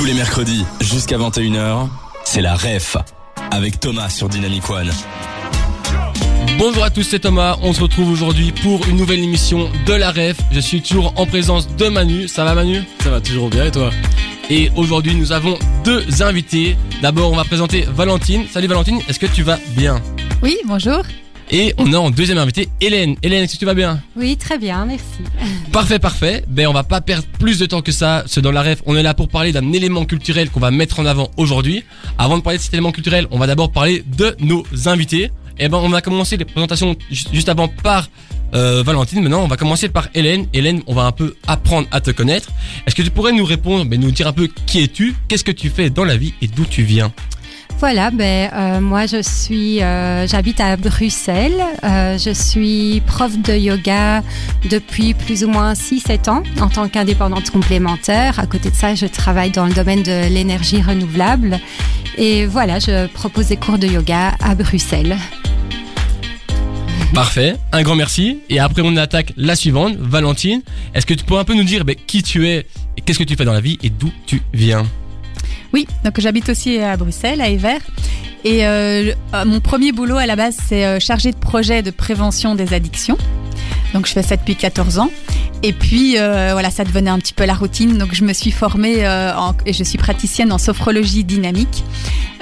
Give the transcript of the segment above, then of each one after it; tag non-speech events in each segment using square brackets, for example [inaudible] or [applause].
Tous les mercredis, jusqu'à 21h, c'est la REF avec Thomas sur Dynamic One. Bonjour à tous, c'est Thomas. On se retrouve aujourd'hui pour une nouvelle émission de la REF. Je suis toujours en présence de Manu. Ça va Manu? Ça va toujours bien et toi? Et aujourd'hui, nous avons deux invités. D'abord, on va présenter Valentine. Salut Valentine, est-ce que tu vas bien? Oui, bonjour. Et on a en deuxième invité Hélène. Hélène, est-ce que tu vas bien? Oui, très bien, merci. [laughs] Parfait, parfait. Ben, on va pas perdre plus de temps que ça. C'est dans la ref. On est là pour parler d'un élément culturel qu'on va mettre en avant aujourd'hui. Avant de parler de cet élément culturel, on va d'abord parler de nos invités. Et ben, on a commencé les présentations ju- juste avant par euh, Valentine. Maintenant, on va commencer par Hélène. Hélène, on va un peu apprendre à te connaître. Est-ce que tu pourrais nous répondre, ben, nous dire un peu qui es-tu, qu'est-ce que tu fais dans la vie et d'où tu viens? Voilà, ben euh, moi je suis, euh, j'habite à Bruxelles. Euh, je suis prof de yoga depuis plus ou moins 6-7 ans en tant qu'indépendante complémentaire. À côté de ça, je travaille dans le domaine de l'énergie renouvelable. Et voilà, je propose des cours de yoga à Bruxelles. Parfait, un grand merci. Et après, on attaque la suivante, Valentine. Est-ce que tu peux un peu nous dire ben, qui tu es, qu'est-ce que tu fais dans la vie et d'où tu viens? Oui, donc j'habite aussi à Bruxelles, à Evert. Et euh, euh, mon premier boulot à la base, c'est euh, chargé de projet de prévention des addictions. Donc je fais ça depuis 14 ans. Et puis euh, voilà, ça devenait un petit peu la routine. Donc je me suis formée euh, et je suis praticienne en sophrologie dynamique.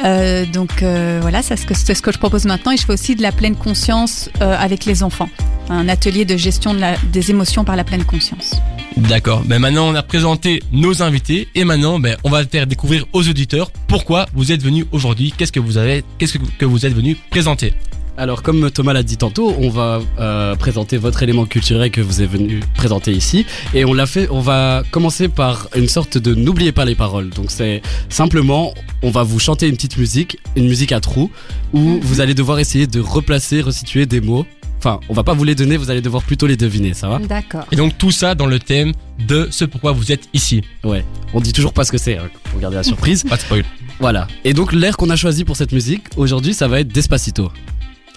Euh, donc voilà, c'est ce, que, je propose maintenant. Et je fais aussi de la pleine conscience avec les enfants. Un atelier de gestion des émotions par la pleine conscience. D'accord. Ben maintenant, on a présenté nos invités et maintenant, ben, on va faire découvrir aux auditeurs pourquoi vous êtes venus aujourd'hui? Qu'est-ce que vous avez, qu'est-ce que, que vous êtes venus présenter? Alors comme Thomas l'a dit tantôt, on va euh, présenter votre élément culturel que vous êtes venu présenter ici et on l'a fait on va commencer par une sorte de n'oubliez pas les paroles. Donc c'est simplement on va vous chanter une petite musique, une musique à trous où vous allez devoir essayer de replacer, resituer des mots. Enfin, on va pas vous les donner, vous allez devoir plutôt les deviner, ça va? D'accord. Et donc tout ça dans le thème de ce pourquoi vous êtes ici. Ouais. On dit toujours pas ce que c'est hein, pour garder la surprise. [laughs] Pas de spoil. voilà. Et donc l'air qu'on a choisi pour cette musique aujourd'hui, ça va être Despacito.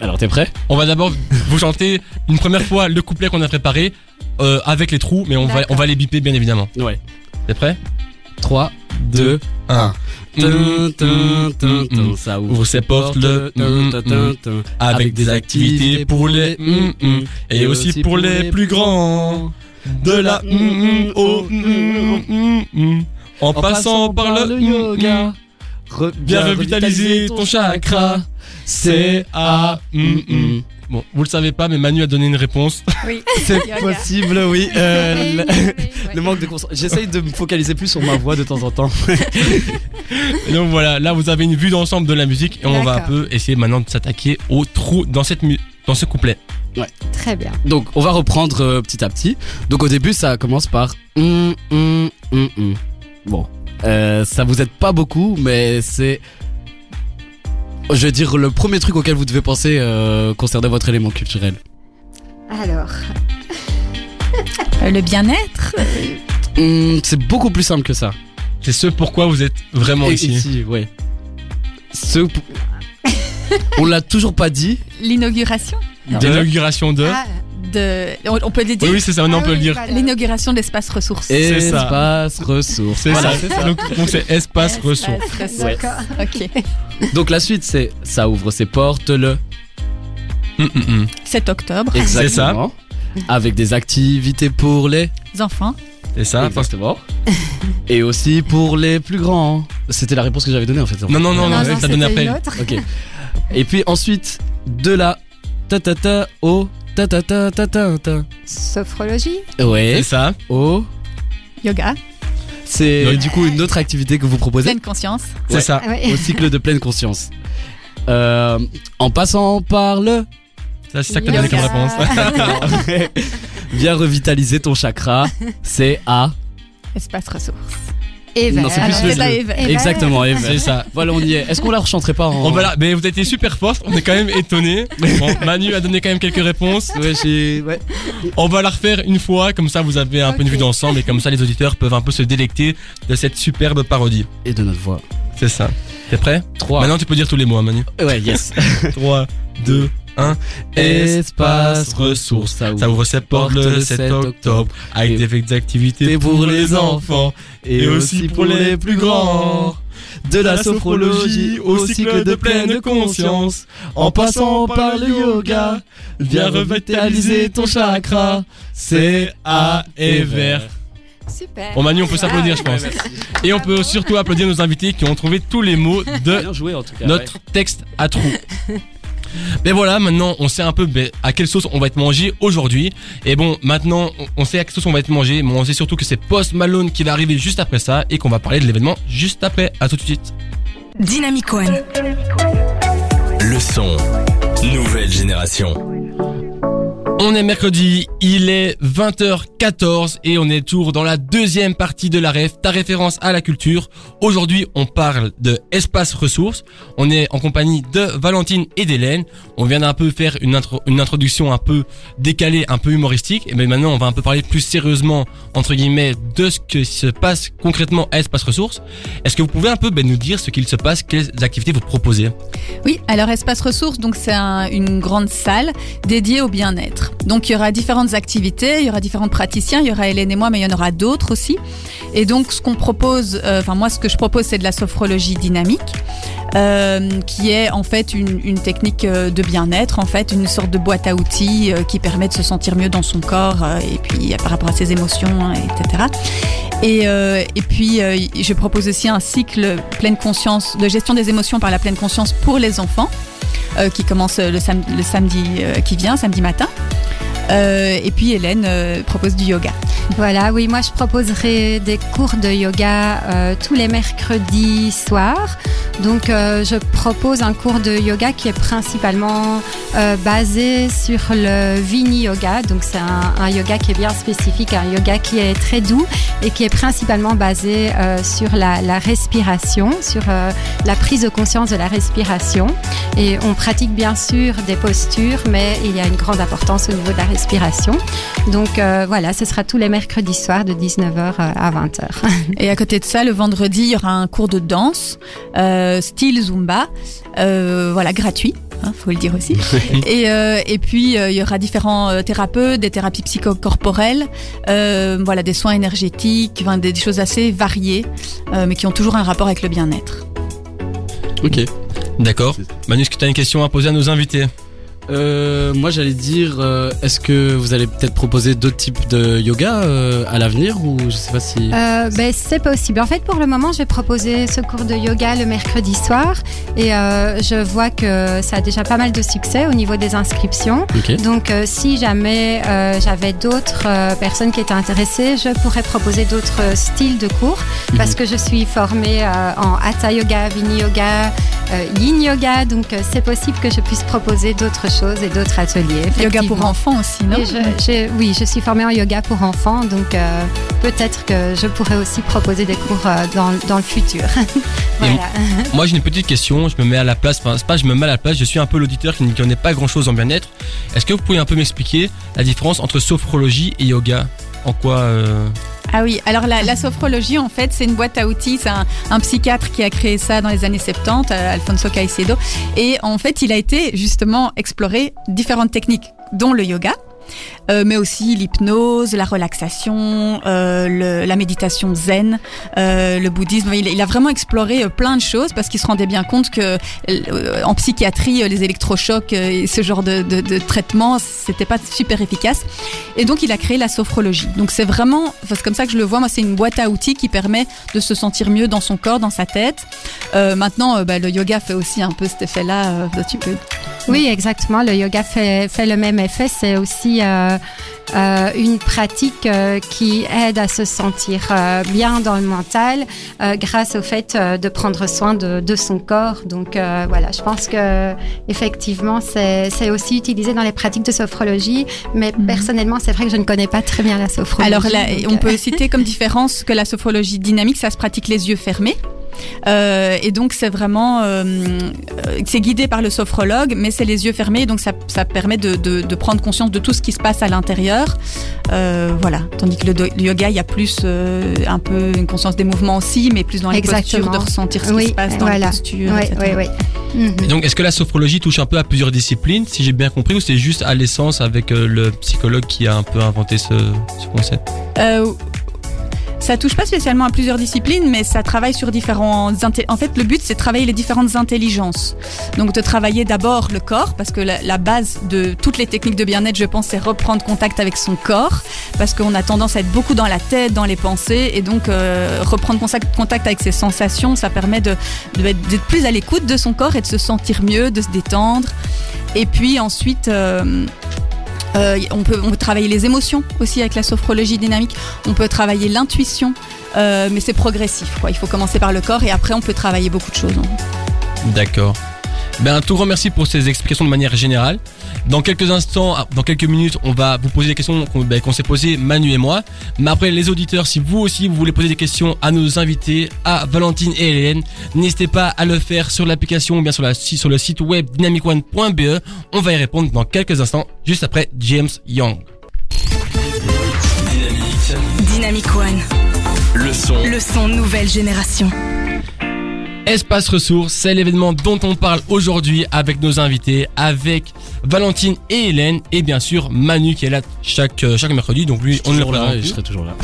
Alors t'es prêt? On va d'abord vous chanter une première fois le couplet qu'on a préparé euh, avec les trous, mais on va, on va les biper bien évidemment. Ouais. T'es prêt? 3, 2, 1. Tin, tin, tin, tin, ça Ouvre ses portes, le mm, mm, avec des activités pour les mm, et aussi pour les plus grands. De la au en passant par le yoga. Bien revitaliser ton chakra. C'est à mm, mm. Bon, vous le savez pas, mais Manu a donné une réponse. Oui, [laughs] C'est possible, oui. Euh, [laughs] le, manque de concentration. J'essaye de me focaliser plus sur ma voix de temps en temps. Et [laughs] donc voilà, là vous avez une vue d'ensemble de la musique et on va un peu essayer maintenant de s'attaquer au trou dans cette mu- dans ce couplet. Très bien. Donc, on va reprendre euh, petit à petit. Donc, au début, ça commence par. hum, hum, hum. Bon, euh, ça vous aide pas beaucoup, mais c'est. Je vais dire le premier truc auquel vous devez penser euh, concernant votre élément culturel. Alors, Euh, le bien-être. Hum, c'est beaucoup plus simple que ça. C'est ce pourquoi vous êtes vraiment Et- ici. ouais. Ce... on l'a toujours pas dit. L'inauguration De- D'inauguration de. ah, de. On, on peut le oui, dire. oui, c'est ça, maintenant on ah peut le dire. L'inauguration de l'espace ressources. C'est ça. Espace, ressources. C'est Voilà, ça. Donc donc c'est espace ressources. Espace ressources. Ouais. D'accord. Ok. Donc la suite, c'est ça ouvre ses portes le. Hum, hum, hum. 7 octobre. C'est ça. Exactement. Avec des activités pour les. Les enfants. C'est ça. Exactement. Et aussi pour les plus grands. C'était la réponse que j'avais donnée en fait. Non, non, non, non, non, ça donne c'était après. Ok. Et puis ensuite, de la ta ta ta au ta ta ta ta ta ta. Sophrologie Ouais. C'est ça. Au. Yoga. C'est du coup une autre activité que vous proposez Pleine conscience. C'est Ouais. ça. Ah ouais. au cycle de pleine conscience. Euh, en passant par le Ça, C'est ça que t'as donné comme réponse. [laughs] [laughs] Viens revitaliser ton chakra. C'est à. Espace ressources. Et Non, c'est plus le la jeu. Et ben, Exactement. Eve. C'est ça. Voilà, on y est. Est-ce qu'on la rechanterait pas en. On va là, mais vous avez été super forte, on est quand même étonnés. [laughs] Bon, Manu a donné quand même quelques réponses. Ouais, j'ai. Ouais. On va la refaire une fois, comme ça vous avez un peu une vue d'ensemble et comme ça les auditeurs peuvent un peu se délecter de cette superbe parodie. Et de notre voix. C'est ça. T'es prêt? 3. Maintenant tu peux dire tous les mots, hein, Manu. Ouais, yes. [laughs] 3, 2, 1. 1. Espace ressources. Ça ouvre ses portes le 7 octobre avec des activités pour les enfants et aussi pour les plus grands. De la sophrologie au cycle de pleine conscience, en passant par le yoga, viens revitaliser ton chakra. C'est A et vert. Super. Bon Manu, on peut s'applaudir je pense. Et on peut surtout applaudir nos invités qui ont trouvé tous les mots de Bien joué en tout cas. notre texte à trous. [laughs] Mais voilà, maintenant on sait un peu ben, à quelle sauce on va être mangé aujourd'hui. Et bon, maintenant on- on sait à quelle sauce on va être mangé, mais on sait surtout que c'est Post Malone qui va arriver juste après ça et qu'on va parler de l'événement juste après. À tout de suite. Dynamic One. Le son. Nouvelle génération. On est mercredi, il est 20h14 et on est toujours dans la deuxième partie de la ref, ta référence à la culture. Aujourd'hui, on parle de espace ressources. On est en compagnie de Valentine et d'Hélène. On vient d'un peu faire une, intro- une introduction un peu décalée, un peu humoristique. Et bien maintenant, on va un peu parler plus sérieusement, entre guillemets, de ce que se passe concrètement à espace ressources. Est-ce que vous pouvez un peu ben, nous dire ce qu'il se passe, quelles activités vous proposez? Oui, alors Espace Ressources, donc c'est un- une grande salle dédiée au bien-être. Donc il y aura différentes activités, il y aura différents praticiens, il y aura Hélène et moi, mais il y en aura d'autres aussi. Et donc ce qu'on propose, euh, enfin moi ce que je propose, c'est de la sophrologie dynamique, euh, qui est en fait une, technique euh, de bien-être, en fait une sorte de boîte à outils qui permet de se sentir mieux dans son corps et puis par rapport à ses émotions, hein, etc. Et, puis, je propose aussi un cycle pleine conscience de gestion des émotions par la pleine conscience pour les enfants, qui commence le, le samedi qui vient, samedi matin. Euh, et puis Hélène euh, propose du yoga. Voilà, oui, moi je proposerai des cours de yoga euh, tous les mercredis soirs. Donc je propose un cours de yoga qui est principalement basé sur le Vini Yoga. Donc c'est un, yoga qui est bien spécifique, un yoga qui est très doux et qui est principalement basé sur la, la respiration, sur la prise de conscience de la respiration. Et on pratique bien sûr des postures, mais il y a une grande importance au niveau de la respiration. Donc euh, voilà, ce sera tous les mercredis soirs de 19h à 20h. [laughs] Et à côté de ça, le vendredi, il y aura un cours de danse, euh, style Zumba, euh, voilà, gratuit. Hein, faut le dire aussi. et, euh, et puis euh, il y aura différents euh, thérapeutes, des thérapies psychocorporelles, euh, voilà, des soins énergétiques, enfin, des, des choses assez variées, euh, mais qui ont toujours un rapport avec le bien-être. Ok. D'accord. Manu, est-ce que tu as une question à poser à nos invités? Euh, moi j'allais dire, euh, est-ce que vous allez peut-être proposer d'autres types de yoga euh, à l'avenir ou je sais pas si. Ben, c'est possible. En fait, pour le moment, je vais proposer ce cours de yoga le mercredi soir et je vois que ça a déjà pas mal de succès au niveau des inscriptions. Donc, si jamais j'avais d'autres personnes qui étaient intéressées, je pourrais proposer d'autres styles de cours parce que je suis formée en Hatha Yoga, Vini Yoga, Yin Yoga. Donc, euh, c'est possible que je puisse proposer d'autres choses et d'autres ateliers. Yoga pour enfants aussi, non je- oui, je suis formée en yoga pour enfants, donc euh, peut-être que je pourrais aussi proposer des cours euh, dans, dans le futur. [laughs] voilà. Moi j'ai une petite question, je me mets à la place, enfin c'est pas je me mets à la place, je suis un peu l'auditeur qui ne connaît pas grand chose en bien-être. Est-ce que vous pouvez un peu m'expliquer la différence entre sophrologie et yoga? En quoi euh, Ah oui, alors la, la sophrologie, en fait, c'est une boîte à outils. C'est un, un psychiatre qui a créé ça dans les années 70, euh, Alfonso Caicedo. Et en fait, il a été justement explorer différentes techniques, dont le yoga. Euh, mais aussi l'hypnose, la relaxation, euh, la méditation zen, euh, le bouddhisme. Il, a vraiment exploré plein de choses parce qu'il se rendait bien compte que en psychiatrie, les électrochocs et ce genre de, de, de traitement, c'était pas super efficace. Et donc, il a créé la sophrologie. Donc, c'est vraiment, c'est comme ça que je le vois. Moi, c'est une boîte à outils qui permet de se sentir mieux dans son corps, dans sa tête. Maintenant, bah, le yoga fait aussi un peu cet effet-là. Tu peux. Oui, exactement. Le yoga fait, fait le même effet. C'est aussi euh, euh, une pratique euh, qui aide à se sentir bien dans le mental grâce au fait de prendre soin de, de son corps. Donc voilà, je pense que effectivement, c'est aussi utilisé dans les pratiques de sophrologie. Mais Mhm. personnellement, c'est vrai que je ne connais pas très bien la sophrologie. Alors, là, on peut citer comme [laughs] différence que la sophrologie dynamique, ça se pratique les yeux fermés. Euh, et donc c'est vraiment, euh, euh, c'est guidé par le sophrologue, mais c'est les yeux fermés, donc ça, ça permet de, de, de prendre conscience de tout ce qui se passe à l'intérieur. Euh, voilà. Tandis que le, yoga, il y a plus euh, un peu une conscience des mouvements aussi, mais plus dans les Exactement. postures, de ressentir ce qui Oui, se passe dans voilà. les postures, Oui, etc. oui, donc, est-ce que la sophrologie touche un peu à plusieurs disciplines, si j'ai bien compris, ou c'est juste à l'essence avec euh, le psychologue qui a un peu inventé ce, ce concept? Euh, ça touche pas spécialement à plusieurs disciplines, mais ça travaille sur différentes. inté- En fait, le but, c'est de travailler les différentes intelligences. Donc, de travailler d'abord le corps, parce que la, base de toutes les techniques de bien-être, je pense, c'est reprendre contact avec son corps, parce qu'on a tendance à être beaucoup dans la tête, dans les pensées, et donc euh, reprendre contact, avec ses sensations, ça permet de- d'être plus à l'écoute de son corps et de se sentir mieux, de se détendre. Et puis ensuite. euh, euh, on, peut, travailler les émotions aussi avec la sophrologie dynamique. On peut travailler l'intuition, euh, mais c'est progressif. Il faut commencer par le corps et après on peut travailler beaucoup de choses. hein. D'accord. Ben, un tout grand merci pour ces explications de manière générale. Dans quelques instants, ah, dans quelques minutes, on va vous poser des questions qu'on ben, qu'on s'est posées, Manu et moi. Mais après, les auditeurs, si vous aussi vous voulez poser des questions à nos invités, à Valentine et Hélène, n'hésitez pas à le faire sur l'application ou bien sur, la, sur le site web dynamicone.be. On va y répondre dans quelques instants, juste après James Young. Dynamique, Dynamic One, le son. le son nouvelle génération. Espace Ressources, c'est l'événement dont on parle aujourd'hui avec nos invités, avec Valentine et Hélène, et bien sûr Manu qui est là chaque, euh, chaque mercredi, donc lui on Toujours là, je serai toujours là.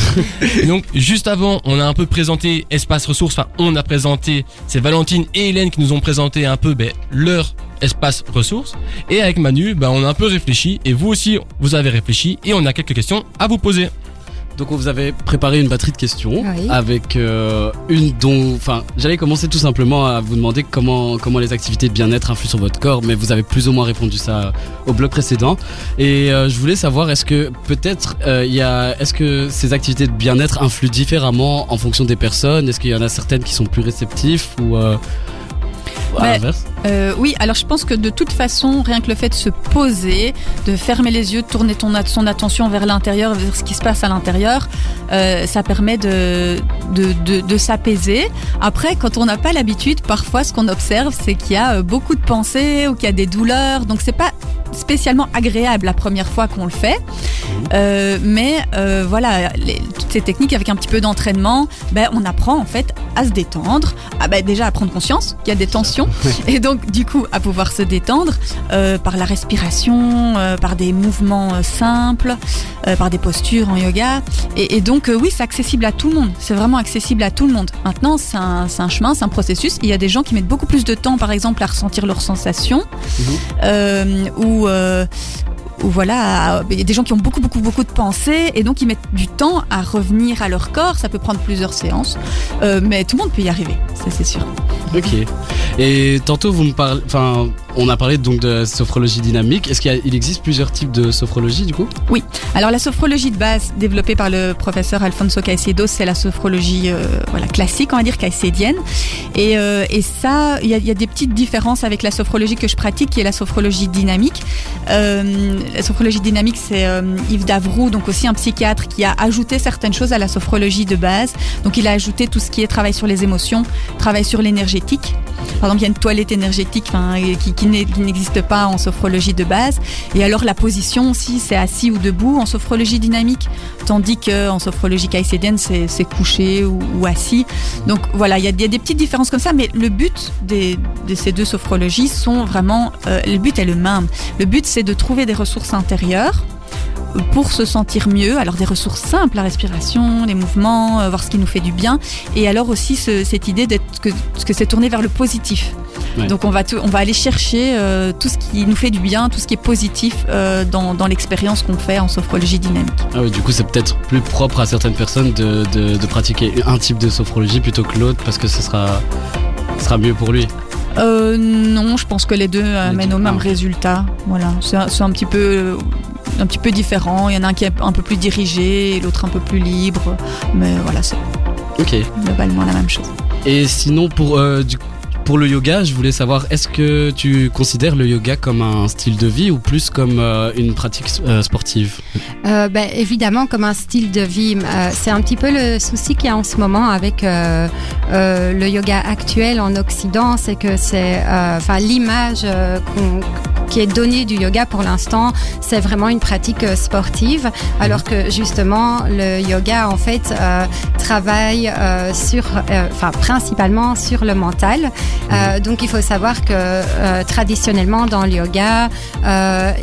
Et [laughs] donc, juste avant, on a un peu présenté Espace Ressources. Enfin, on a présenté, c'est Valentine et Hélène qui nous ont présenté un peu ben, leur espace ressources. Et avec Manu, ben, on a un peu réfléchi. Et vous aussi, vous avez réfléchi. Et on a quelques questions à vous poser. Donc on vous avait préparé une batterie de questions Oui. avec euh, une dont, enfin, j'allais commencer tout simplement à vous demander comment comment les activités de bien-être influent sur votre corps, mais vous avez plus ou moins répondu ça au bloc précédent. Et euh, je voulais savoir est-ce que peut-être euh, il y a, est-ce que ces activités de bien-être influent différemment en fonction des personnes? Est-ce qu'il y en a certaines qui sont plus réceptifs ou à l'inverse? Euh, oui, alors je pense que de toute façon, rien que le fait de se poser, de fermer les yeux, de tourner ton, son attention vers l'intérieur, vers ce qui se passe à l'intérieur, euh, ça permet de, de, de, de s'apaiser. Après, quand on n'a pas l'habitude, parfois ce qu'on observe, c'est qu'il y a euh, beaucoup de pensées ou qu'il y a des douleurs. Donc c'est pas spécialement agréable la première fois qu'on le fait. Euh, mais euh, voilà, les- toutes ces techniques avec un petit peu d'entraînement, ben, on apprend en fait à se détendre, à, ben, déjà à prendre conscience qu'il y a des tensions, et donc du coup à pouvoir se détendre euh, par la respiration, euh, par des mouvements euh, simples, par des postures en yoga. Et, et donc oui, c'est accessible à tout le monde, c'est vraiment accessible à tout le monde. Maintenant, c'est un, chemin, c'est un processus. Il y a des gens qui mettent beaucoup plus de temps, par exemple, à ressentir leurs sensations, euh, ou ou voilà, il y a des gens qui ont beaucoup, beaucoup, beaucoup de pensées et donc ils mettent du temps à revenir à leur corps. Ça peut prendre plusieurs séances, Euh, mais tout le monde peut y arriver, ça c'est sûr. Ok. Et tantôt vous me parlez, on a parlé donc de sophrologie dynamique. Est-ce qu'il existe plusieurs types de sophrologie du coup? Alors la sophrologie de base développée par le professeur Alfonso Caicedo, c'est la sophrologie euh, voilà classique, on va dire caïcédienne. Et, euh, et ça, il y a, des petites différences avec la sophrologie que je pratique, qui est la sophrologie dynamique. Euh, la sophrologie dynamique, c'est Yves Davroux, donc aussi un psychiatre, qui a ajouté certaines choses à la sophrologie de base. Donc il a ajouté tout ce qui est travail sur les émotions, travail sur l'énergétique. Par exemple, il y a une toilette énergétique qui, qui n'existe pas en sophrologie de base. Et alors la position aussi, c'est assis ou debout en sophrologie dynamique, tandis que en sophrologie caïcédienne, c'est couché ou, assis. Donc voilà, il y, a, il y a des petites différences comme ça, mais le but des, de ces deux sophrologies sont vraiment, euh, le but est le même. Le but, c'est de trouver des ressources intérieures pour se sentir mieux. Alors des ressources simples, la respiration, les mouvements, euh, voir ce qui nous fait du bien. Et alors aussi ce- cette idée d'être que, que c'est tourné vers le positif. Ouais. Donc on va, tout- on va aller chercher euh, tout ce qui nous fait du bien, tout ce qui est positif euh, dans, dans l'expérience qu'on fait en sophrologie dynamique. Ah oui, du coup c'est peut-être plus propre à certaines personnes de, de, de pratiquer un type de sophrologie plutôt que l'autre parce que ce sera, ce sera mieux pour lui. Euh, non, je pense que les deux Les mènent deux, au même ah, résultat. Voilà, c'est un, petit peu, un petit peu différent. Il y en a un qui est un peu plus dirigé, l'autre un peu plus libre. Mais voilà, c'est globalement la même chose. Et sinon pour euh, du pour le yoga, je voulais savoir, est-ce que tu considères le yoga comme un style de vie ou plus comme euh, une pratique euh, sportive? Euh, ben, évidemment, comme un style de vie. Euh, c'est un petit peu le souci qu'il y a en ce moment avec euh, euh, le yoga actuel en Occident, c'est que c'est, euh, enfin, l'image euh, qu'on- qui est donnée du yoga pour l'instant, c'est vraiment une pratique euh, sportive, alors que justement le yoga en fait euh, travaille euh, sur, euh, enfin, principalement sur le mental. Euh, donc, il faut savoir que traditionnellement dans le yoga,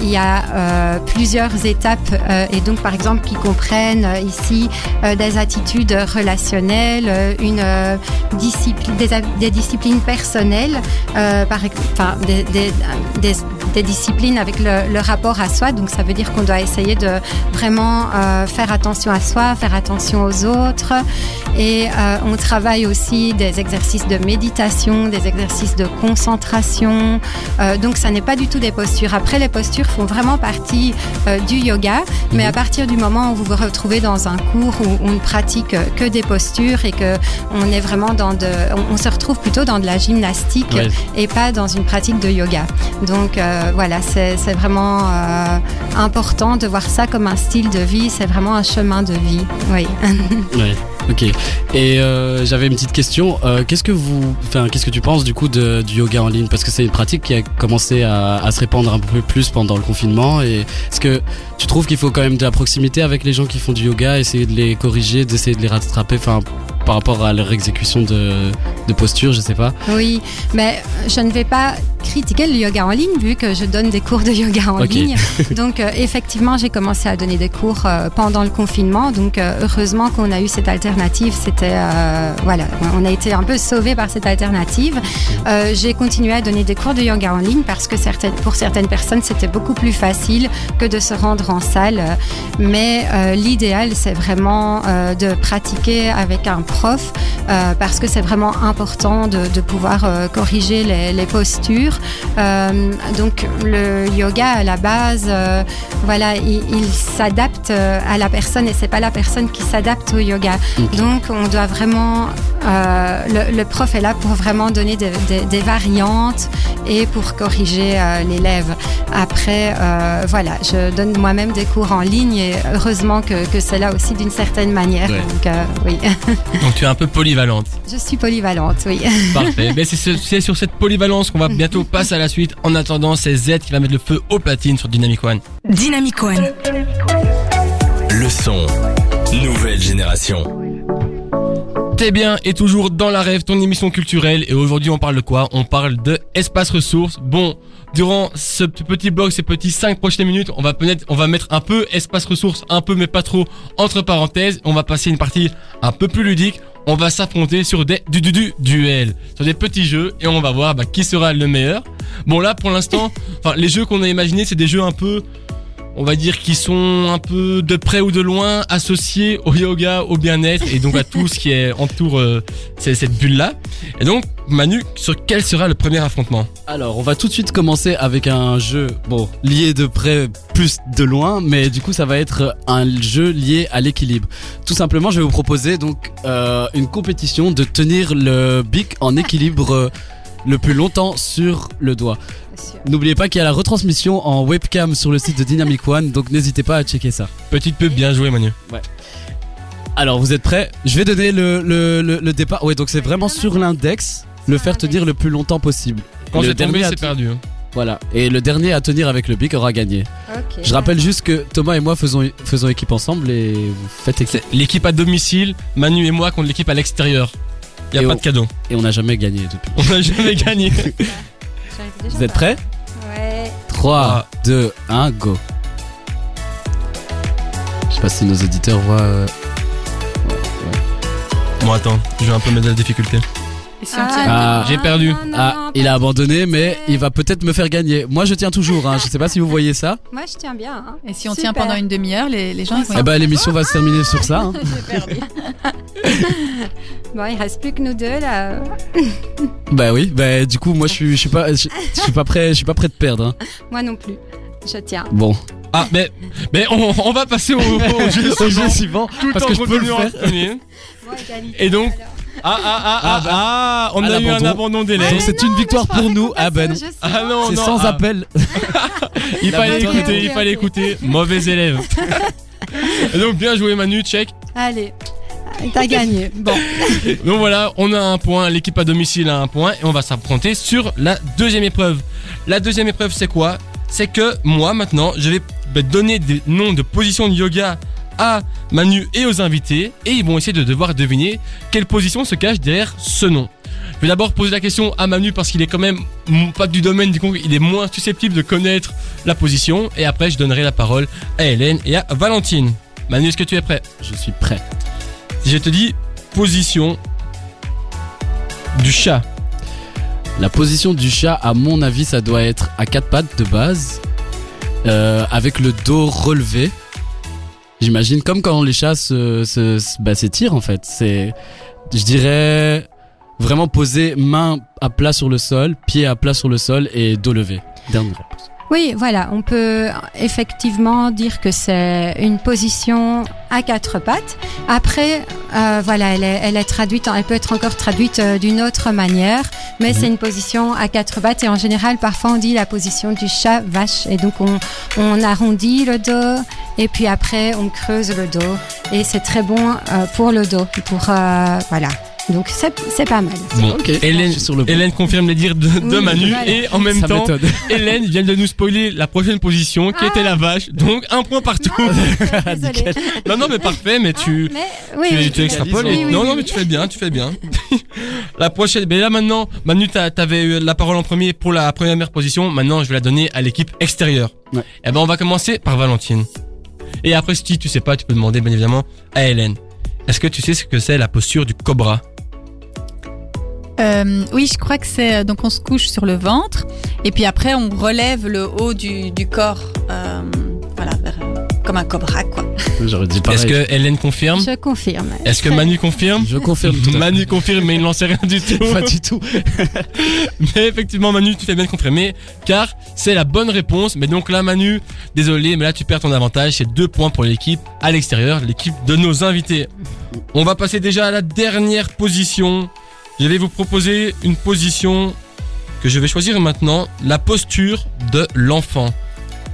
il y a plusieurs étapes et donc par exemple qui comprennent ici des attitudes relationnelles, une discipline, des, disciplines personnelles, par, enfin des, des, des disciplines avec le, le rapport à soi. Donc ça veut dire qu'on doit essayer de vraiment euh, faire attention à soi, faire attention aux autres et euh, on travaille aussi des exercices de méditation, des exercices de concentration. Euh, donc ça n'est pas du tout des postures. Après, les postures font vraiment partie du yoga, mais à partir du moment où vous vous retrouvez dans un cours où on ne pratique que des postures et que on est vraiment dans de, on, on se retrouve plutôt dans de la gymnastique Ouais. et pas dans une pratique de yoga. Donc euh, voilà, c'est vraiment euh, important de voir ça comme un style de vie. C'est vraiment un chemin de vie. Oui. [laughs] Ok. Et euh, j'avais une petite question. Euh, qu'est-ce que vous, enfin, qu'est-ce que tu penses du coup de, du yoga en ligne? Parce que c'est une pratique qui a commencé à, à se répandre un peu plus pendant le confinement. Et est-ce que tu trouves qu'il faut quand même de la proximité avec les gens qui font du yoga, essayer de les corriger, d'essayer de les rattraper, enfin, par rapport à leur exécution de, de posture, je sais pas? Oui, mais je ne vais pas critiquer le yoga en ligne vu que je donne des cours de yoga en ligne. [laughs] Donc euh, effectivement, j'ai commencé à donner des cours euh, pendant le confinement. Donc euh, heureusement qu'on a eu cette alternative. C'était euh, voilà, on a été un peu sauvés par cette alternative. Euh, j'ai continué à donner des cours de yoga en ligne parce que certaines, pour certaines personnes, c'était beaucoup plus facile que de se rendre en salle. Mais euh, l'idéal, c'est vraiment de pratiquer avec un prof parce que c'est vraiment important de, de pouvoir corriger les, les postures. Donc le yoga à la base, voilà, il, il s'adapte à la personne et c'est pas la personne qui s'adapte au yoga. Ok. Donc on doit vraiment, euh, le, le prof est là pour vraiment donner des, des- des variantes et pour corriger euh, l'élève. Après, euh, voilà, je donne moi-même des cours en ligne et heureusement que, que c'est là aussi d'une certaine manière. Ouais. Donc euh, oui, [laughs] Donc tu es un peu polyvalente. je suis polyvalente, oui. [laughs] Parfait. C'est ce- c'est sur cette polyvalence qu'on va bientôt passer à la suite. En attendant, c'est Z qui va mettre le feu aux platines sur Dynamic One. Dynamic One. Le son. Nouvelle génération. T'es bien et toujours dans la rêve, ton émission culturelle. Et aujourd'hui, on parle de quoi? On parle de espace ressources. Bon, durant ce petit bloc, ces petits 5 prochaines minutes, on va peut-être, on va mettre un peu espace ressources, un peu mais pas trop entre parenthèses. On va passer une partie un peu plus ludique. On va s'affronter sur des du, du, du duels, sur des petits jeux et on va voir bah, qui sera le meilleur. Bon là, pour l'instant, les jeux qu'on a imaginés, c'est des jeux un peu on va dire qui sont un peu de près ou de loin associés au yoga, au bien-être et donc à tout ce qui est entoure euh, cette bulle là. Et donc Manu, sur quel sera le premier affrontement? Alors, on va tout de suite commencer avec un jeu, bon, lié de près plus de loin, mais du coup, ça va être un jeu lié à l'équilibre. Tout simplement, je vais vous proposer donc euh, une compétition de tenir le bic en équilibre euh, le plus longtemps sur le doigt. N'oubliez pas qu'il y a la retransmission en webcam sur le site de Dynamic One, donc n'hésitez pas à checker ça. Petite pub bien joué Manu. Alors, vous êtes prêts? Je vais donner le, le, le, le départ. Ouais, donc c'est vraiment sur l'index, le faire tenir le plus longtemps possible. Quand Le c'est à c'est perdu. hein. Voilà. Et le dernier à tenir avec le bic aura gagné. Je rappelle juste que Thomas et moi faisons, faisons équipe ensemble et vous faites équipe. C'est l'équipe à domicile, Manu et moi contre l'équipe à l'extérieur. Y a Et pas on- de cadeau. Et on n'a jamais gagné depuis. On n'a jamais gagné. [laughs] Vous êtes prêts? Ouais. 3, 2, 1, go. Je sais pas si nos auditeurs voient. euh, Bon attends, je vais un peu mettre de la difficulté. Tient- Ah. J'ai perdu. non, non, Ah, il a abandonné, mais il va peut-être me faire gagner. Moi, je tiens toujours. Hein. Je sais pas si vous voyez ça. Moi, je tiens bien. hein. Et si on Super. tient pendant une demi-heure, les, les gens ils vont Eh ben, l'émission va se terminer sur ça. hein. [laughs] J'ai perdu. [laughs] bon, il reste plus que nous deux là. [laughs] Bah oui. Bah du coup, moi, je suis, je suis pas, je, je suis pas prêt, je suis pas prêt de perdre. hein. Moi non plus. Je tiens. Bon. Ah mais mais on, on va passer au, au jeu Au jeu suivant. Tout parce en que je peux le faire. tenir. Moi, égalité, Et donc, alors. Ah, ah, ah, ah, ah, on a eu un l'abandon. abandon d'élèves. Donc c'est une victoire pour nous. Ah ben. Ah non, C'est sans ah. appel. [laughs] Il La fallait écouter, il fallait écouter. Mauvais élève. [laughs] Donc bien joué Manu, check. Allez, t'as gagné. Bon, [laughs] Donc voilà, on a un point, l'équipe à domicile a un point et on va s'affronter sur la deuxième épreuve. La deuxième épreuve c'est quoi? C'est que moi maintenant je vais bah, donner des noms de positions de yoga à Manu et aux invités et ils vont essayer de devoir deviner quelle position se cache derrière ce nom. Je vais d'abord poser la question à Manu parce qu'il est quand même pas du domaine du coup il est moins susceptible de connaître la position et après je donnerai la parole à Hélène et à Valentine. Manu est-ce que tu es prêt? Je suis prêt. Si je te dis position du chat. La position du chat, à mon avis, ça doit être à quatre pattes de base, euh, avec le dos relevé. J'imagine comme quand les chats se, se, se- bah, s'étirent en fait. C'est, je dirais, vraiment poser main à plat sur le sol, pied à plat sur le sol et dos levé. Dernière réponse. Oui, voilà, on peut effectivement dire que c'est une position à quatre pattes. Après, euh, voilà, elle est, elle est traduite, elle peut être encore traduite euh, d'une autre manière, mais Mhm. c'est une position à quatre pattes et en général, parfois on dit la position du chat vache et donc on, on arrondit le dos et puis après on creuse le dos et c'est très bon euh, pour le dos, pour euh, voilà. Donc c'est pas mal. Bon, Ok. Hélène, sur le confirme les dires de, de Oui, Manu voilà. et en même temps. [laughs] Hélène vient de nous spoiler la prochaine position qui Ah. était la vache. Donc un point partout. [laughs] Désolée. non, non, mais parfait, mais tu, Mais oui, tu, oui, tu extrapoles. Oui, et- oui, non, oui, non, mais tu fais bien, tu fais bien. [laughs] la prochaine, mais là maintenant, Manu, t'avais eu la parole en premier pour la première position. Maintenant, je vais la donner à l'équipe extérieure. Ouais. Et ben, on va commencer par Valentine. Et après, si tu sais pas, tu peux demander, bien évidemment, à Hélène. Est-ce que tu sais ce que c'est la posture du cobra? Euh, oui, je crois que c'est euh, donc on se couche sur le ventre et puis après on relève le haut du, du corps, euh, voilà, vers, comme un cobra quoi. [laughs] J'aurais dit pareil. Est-ce que Hélène confirme? Je confirme. Est-ce que Manu confirme? Je confirme tout. Manu confirme, mais il n'en sait rien du tout. Pas du tout. [laughs] Mais effectivement, Manu, tu fais bien de confirmer, car c'est la bonne réponse. Mais donc là, Manu, désolé, mais là, tu perds ton avantage. C'est deux points pour l'équipe à l'extérieur, l'équipe de nos invités. On va passer déjà à la dernière position. Je vais vous proposer une position que je vais choisir maintenant, la posture de l'enfant.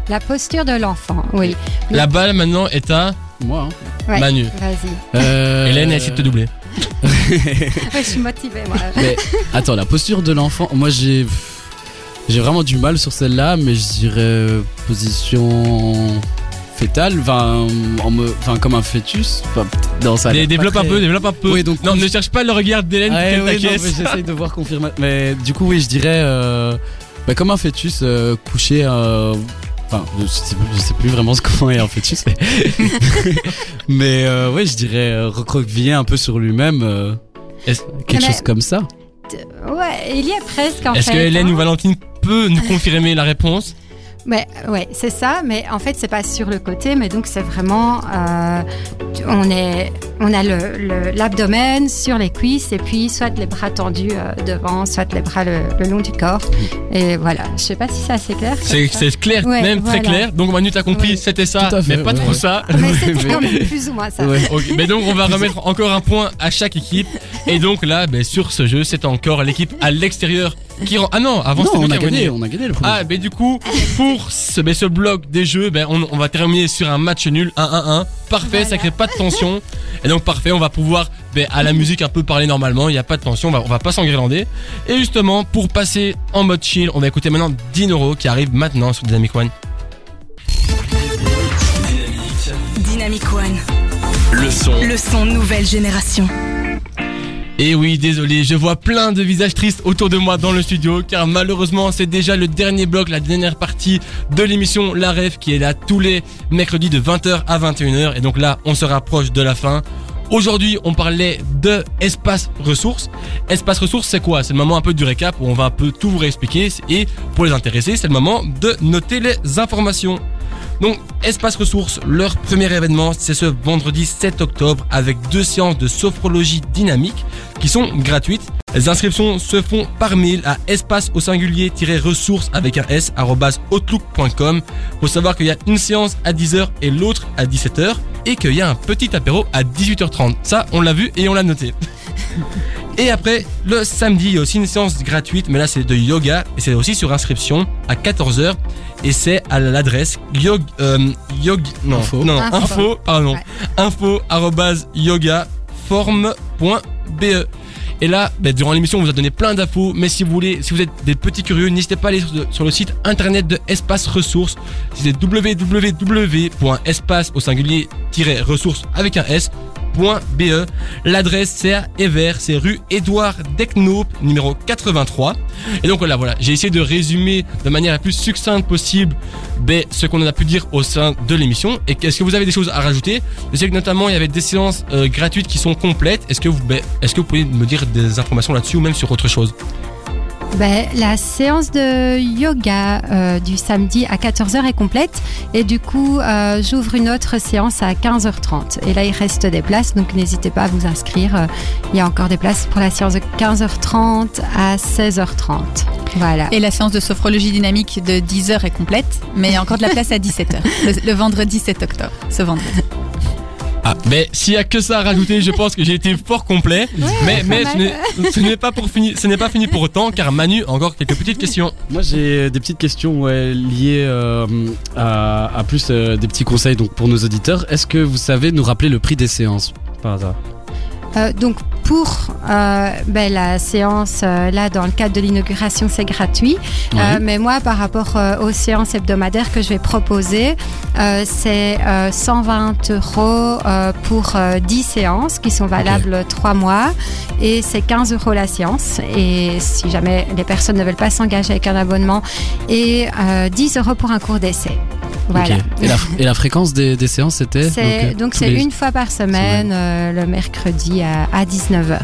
La posture de l'enfant, oui. La balle maintenant est à Moi. hein. Ouais. Manu. Vas-y. Euh, Hélène a essayé de te doubler. [laughs] je suis motivée, moi. [laughs] Mais attends, la posture de l'enfant, moi j'ai j'ai vraiment du mal sur celle-là, mais je dirais euh, position fétale, enfin, en me- enfin comme un fœtus. Enfin, non, ça a développe un très- peu, développe un peu. Oui, donc non, ne cherche pas le regard d'Hélène t'acquiesce. mais j'essaye de voir confirmer. Mais du coup, oui, je dirais euh, bah, comme un fœtus euh, couché. euh, Enfin, je sais, je sais plus vraiment ce [laughs] comment est un fœtus, mais, [laughs] mais euh, ouais, je dirais euh, recroquevillé un peu sur lui-même, euh, Est-ce- quelque Mais- chose comme ça. Ouais, il y est presque en fait. Est-ce que Hélène hein. ou Valentine peut nous confirmer la réponse? Mais ouais, c'est ça. Mais en fait, c'est pas sur le côté, mais donc c'est vraiment, euh, on est, on a le le- l'abdomen sur les cuisses et puis soit les bras tendus euh, devant, soit les bras le, le long du corps. Et voilà. Je sais pas si c'est assez clair. C'est clair, Ouais, même très clair. Donc Manu, t'as compris, Ouais. c'était ça, fait, mais pas ouais, trop ça. Mais c'était [laughs] quand même plus ou moins ça. Mais donc on va remettre encore un point à chaque équipe. Et donc là, ben, sur ce jeu, c'est encore l'équipe à l'extérieur qui rend. Ah non, avant non, c'était on nous a qui avons gagné, gagné. on a gagné le premier. Ah, mais du coup, pour ce, ben, ce bloc des jeux, ben, on, on va terminer sur un match nul, 1-1-1. Parfait, ça crée pas de tension. Et donc, parfait, on va pouvoir, ben, à la musique, un peu parler normalement. Il n'y a pas de tension, on va, on va pas s'enguirlander. Et justement, pour passer en mode chill, on va écouter maintenant Dinoro qui arrive maintenant sur Dynamic One. Dynamic One, Le son. le son nouvelle génération. Et oui, désolé, je vois plein de visages tristes autour de moi dans le studio, car malheureusement, c'est déjà le dernier bloc, la dernière partie de l'émission La Rêve, qui est là tous les mercredis de 20h à 21h. Et donc là, on se rapproche de la fin. Aujourd'hui, on parlait de espace ressources. Espace ressources, c'est quoi? C'est le moment un peu du récap où on va un peu tout vous réexpliquer. Et pour les intéressés, c'est le moment de noter les informations. Donc, Espace Ressources, leur premier événement, c'est ce vendredi 7 octobre avec deux séances de sophrologie dynamique qui sont gratuites. Les inscriptions se font par mail à espace au singulier ressources avec un s outlook.com. Faut savoir qu'il y a une séance à 10h et l'autre à 17h et qu'il y a un petit apéro à 18h30. Ça, on l'a vu et on l'a noté. [laughs] Et après, le samedi, il y a aussi une séance gratuite, mais là c'est de yoga, et c'est aussi sur inscription à 14h, et c'est à l'adresse yog, euh, yog, non, Info. non, non, Info. info, pardon, Ouais. info, arrobase, yoga, forme.be. Et là, ben, durant l'émission, on vous a donné plein d'infos, mais si vous voulez, si vous êtes des petits curieux, n'hésitez pas à aller sur, sur le site internet de Espace Ressources. C'est www.espace au singulier-ressources avec un S. L'adresse c'est à Ever, c'est rue Édouard Decnaup, numéro 83. Et donc voilà, voilà, j'ai essayé de résumer de manière la plus succincte possible ben, ce qu'on a pu dire au sein de l'émission. Et est-ce que vous avez des choses à rajouter Je sais que notamment il y avait des séances euh, gratuites qui sont complètes. Ben, est-ce que vous pouvez me dire des informations là-dessus ou même sur autre chose Ben, la séance de yoga euh, du samedi à 14h est complète et du coup euh, j'ouvre une autre séance à 15h30 et là il reste des places donc n'hésitez pas à vous inscrire. Euh, Il y a encore des places pour la séance de 15h30 à 16h30. Voilà. Et la séance de sophrologie dynamique de 10h est complète, mais il y a encore de la place à 17h, le, le vendredi 7 octobre, ce vendredi. Ah, mais s'il y a que ça à rajouter, je pense que j'ai été fort complet. mais mais ce n'est- ce n'est pas pour fini, ce n'est pas fini pour autant car Manu a encore quelques petites questions. Moi j'ai des petites questions ouais, liées euh, à, à plus euh, des petits conseils donc pour nos auditeurs. Est-ce que vous savez nous rappeler le prix des séances par hasard? Euh, donc pour euh, ben, la séance euh, là dans le cadre de l'inauguration c'est gratuit. Euh, mais moi par rapport euh, aux séances hebdomadaires que je vais proposer euh, c'est euh, 120 euros euh, pour euh, 10 séances qui sont valables 3 mois. Et c'est 15 euros la séance. Et si jamais les personnes ne veulent pas s'engager avec un abonnement. Et euh, 10 euros pour un cours d'essai voilà. Et, la, et la fréquence des, des séances c'était euh, donc tous c'est les- une fois par semaine, euh, le mercredi à, à 19h.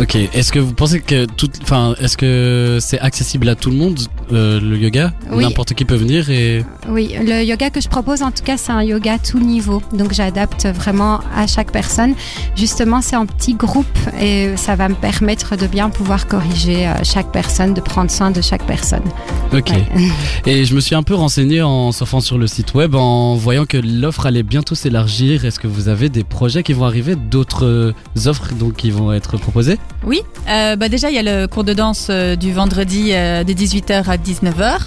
Ok. Est-ce que vous pensez que tout, enfin, est-ce que c'est accessible à tout le monde euh, le yoga? Oui. N'importe qui peut venir et Oui, le yoga que je propose en tout cas c'est un yoga tout niveau. Donc j'adapte vraiment à chaque personne. Justement c'est en petit groupe et ça va me permettre de bien pouvoir corriger euh, chaque personne, de prendre soin de chaque personne. ok. Ouais. [laughs] Et je me suis un peu renseigné en surfant sur le site web en voyant que l'offre allait bientôt s'élargir. Est-ce que vous avez des projets qui vont arriver, d'autres euh, offres donc qui vont être proposées? Oui, euh, bah déjà il y a le cours de danse euh, du vendredi euh, de 18h à 19h,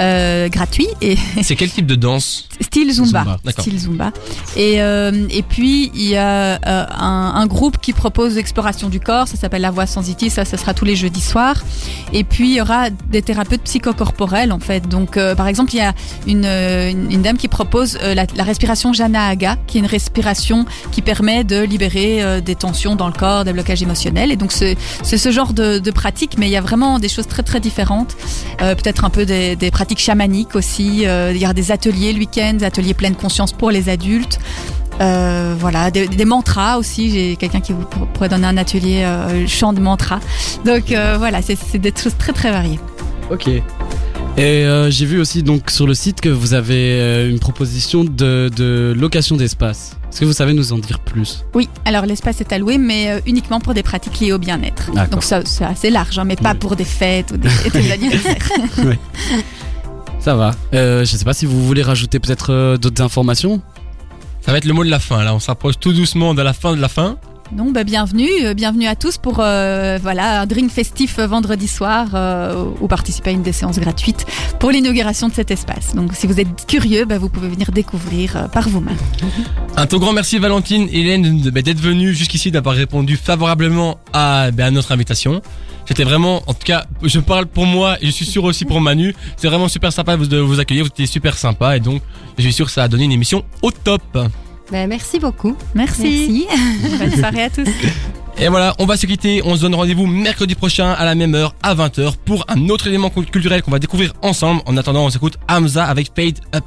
euh, gratuit et C'est quel type de danse? Style Zumba. Zumba, d'accord. Style Zumba. Et, euh, et puis il y a euh, un, un groupe qui propose l'exploration du corps, ça s'appelle La Voix Sensitive, ça, ça sera tous les jeudis soirs. Et puis il y aura des thérapeutes psychocorporels en fait. Donc euh, par exemple il y a une, une, une dame qui propose la, la respiration Jana Haga, qui est une respiration qui permet de libérer des tensions dans le corps, des blocages émotionnels. Et donc c'est ce genre de, de pratique, mais il y a vraiment des choses très très différentes. Peut-être un peu des, des pratiques chamaniques aussi. Il y aura des ateliers le week-end, ateliers pleine conscience pour les adultes. Euh, voilà, des, des mantras aussi. J'ai quelqu'un qui vous pour- pourrait donner un atelier euh, chant de mantras. Donc euh, voilà, c'est des choses très très variées. Ok. Et j'ai vu aussi donc sur le site que vous avez une proposition de, de location d'espace. Est-ce que vous savez nous en dire plus? Oui, alors l'espace est alloué, mais uniquement pour des pratiques liées au bien-être. Donc ça, c'est assez large, hein, mais pas Oui. pour des fêtes ou des, des [laughs] anniversaires. Ça va. Euh, je sais pas si vous voulez rajouter peut-être euh, d'autres informations. Ça va être le mot de la fin là, on s'approche tout doucement de la fin de la fin. Non, bah, bienvenue, euh, bienvenue à tous pour euh, voilà un drink festif euh, vendredi soir euh, ou participer à une des séances gratuites pour l'inauguration de cet espace. Donc si vous êtes curieux, bah, vous pouvez venir découvrir par vous-même. Un tout grand merci Valentine et Hélène bah, d'être venues jusqu'ici, d'avoir répondu favorablement à, bah, à notre invitation. C'était vraiment, en tout cas, je parle pour moi et je suis sûr aussi pour Manu. C'est vraiment super sympa de vous accueillir, vous étiez super sympa et donc je suis sûr que ça a donné une émission au top. Ben, merci beaucoup. Merci. Merci. Bonne [laughs] soirée à tous. Et voilà, on va se quitter, on se donne rendez-vous mercredi prochain à la même heure, à 20h, pour un autre élément culturel qu'on va découvrir ensemble. En attendant, on s'écoute Hamza avec Fade Up.